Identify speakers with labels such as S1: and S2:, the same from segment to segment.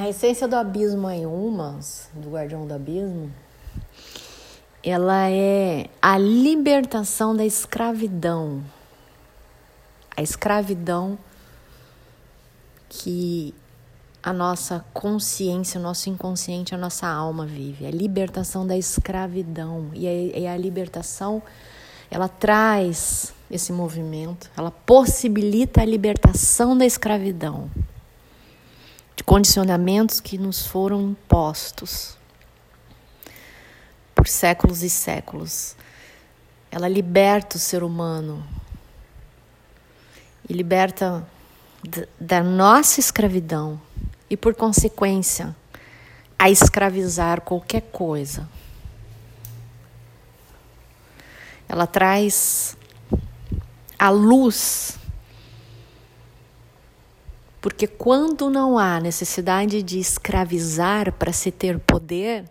S1: A essência do abismo em Umas, do guardião do abismo, ela é a libertação da escravidão. A escravidão que a nossa consciência, o nosso inconsciente, a nossa alma vive. A libertação da escravidão. E a, libertação, ela traz esse movimento, ela possibilita a libertação da escravidão condicionamentos que nos foram impostos por séculos e séculos. Ela liberta o ser humano e liberta da nossa escravidão e, por consequência, a escravizar qualquer coisa. Ela traz a luz porque quando não há necessidade de escravizar para se ter poder,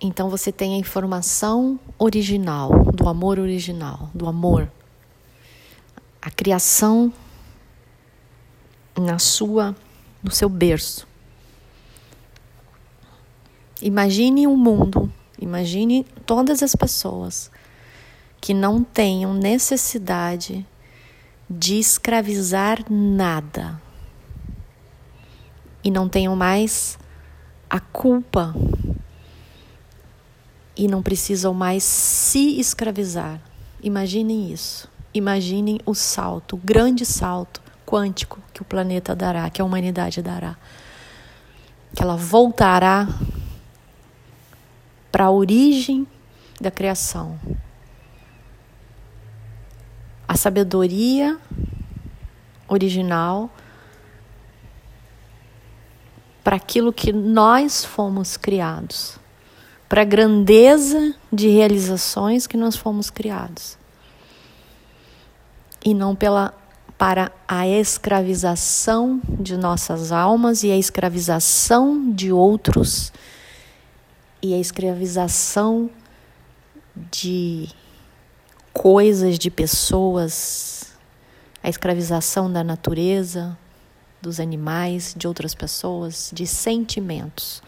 S1: então você tem a informação original, do amor original, do amor. A criação na sua no seu berço. Imagine um mundo, imagine todas as pessoas que não tenham necessidade de escravizar nada e não tenham mais a culpa e não precisam mais se escravizar. Imaginem isso. Imaginem o salto, o grande salto quântico que o planeta dará, que a humanidade dará. Que ela voltará para a origem da criação, sabedoria original para aquilo que nós fomos criados, para a grandeza de realizações que nós fomos criados. E não pela para a escravização de nossas almas e a escravização de outros e a escravização de coisas, de pessoas, a escravização da natureza, dos animais, de outras pessoas, de sentimentos.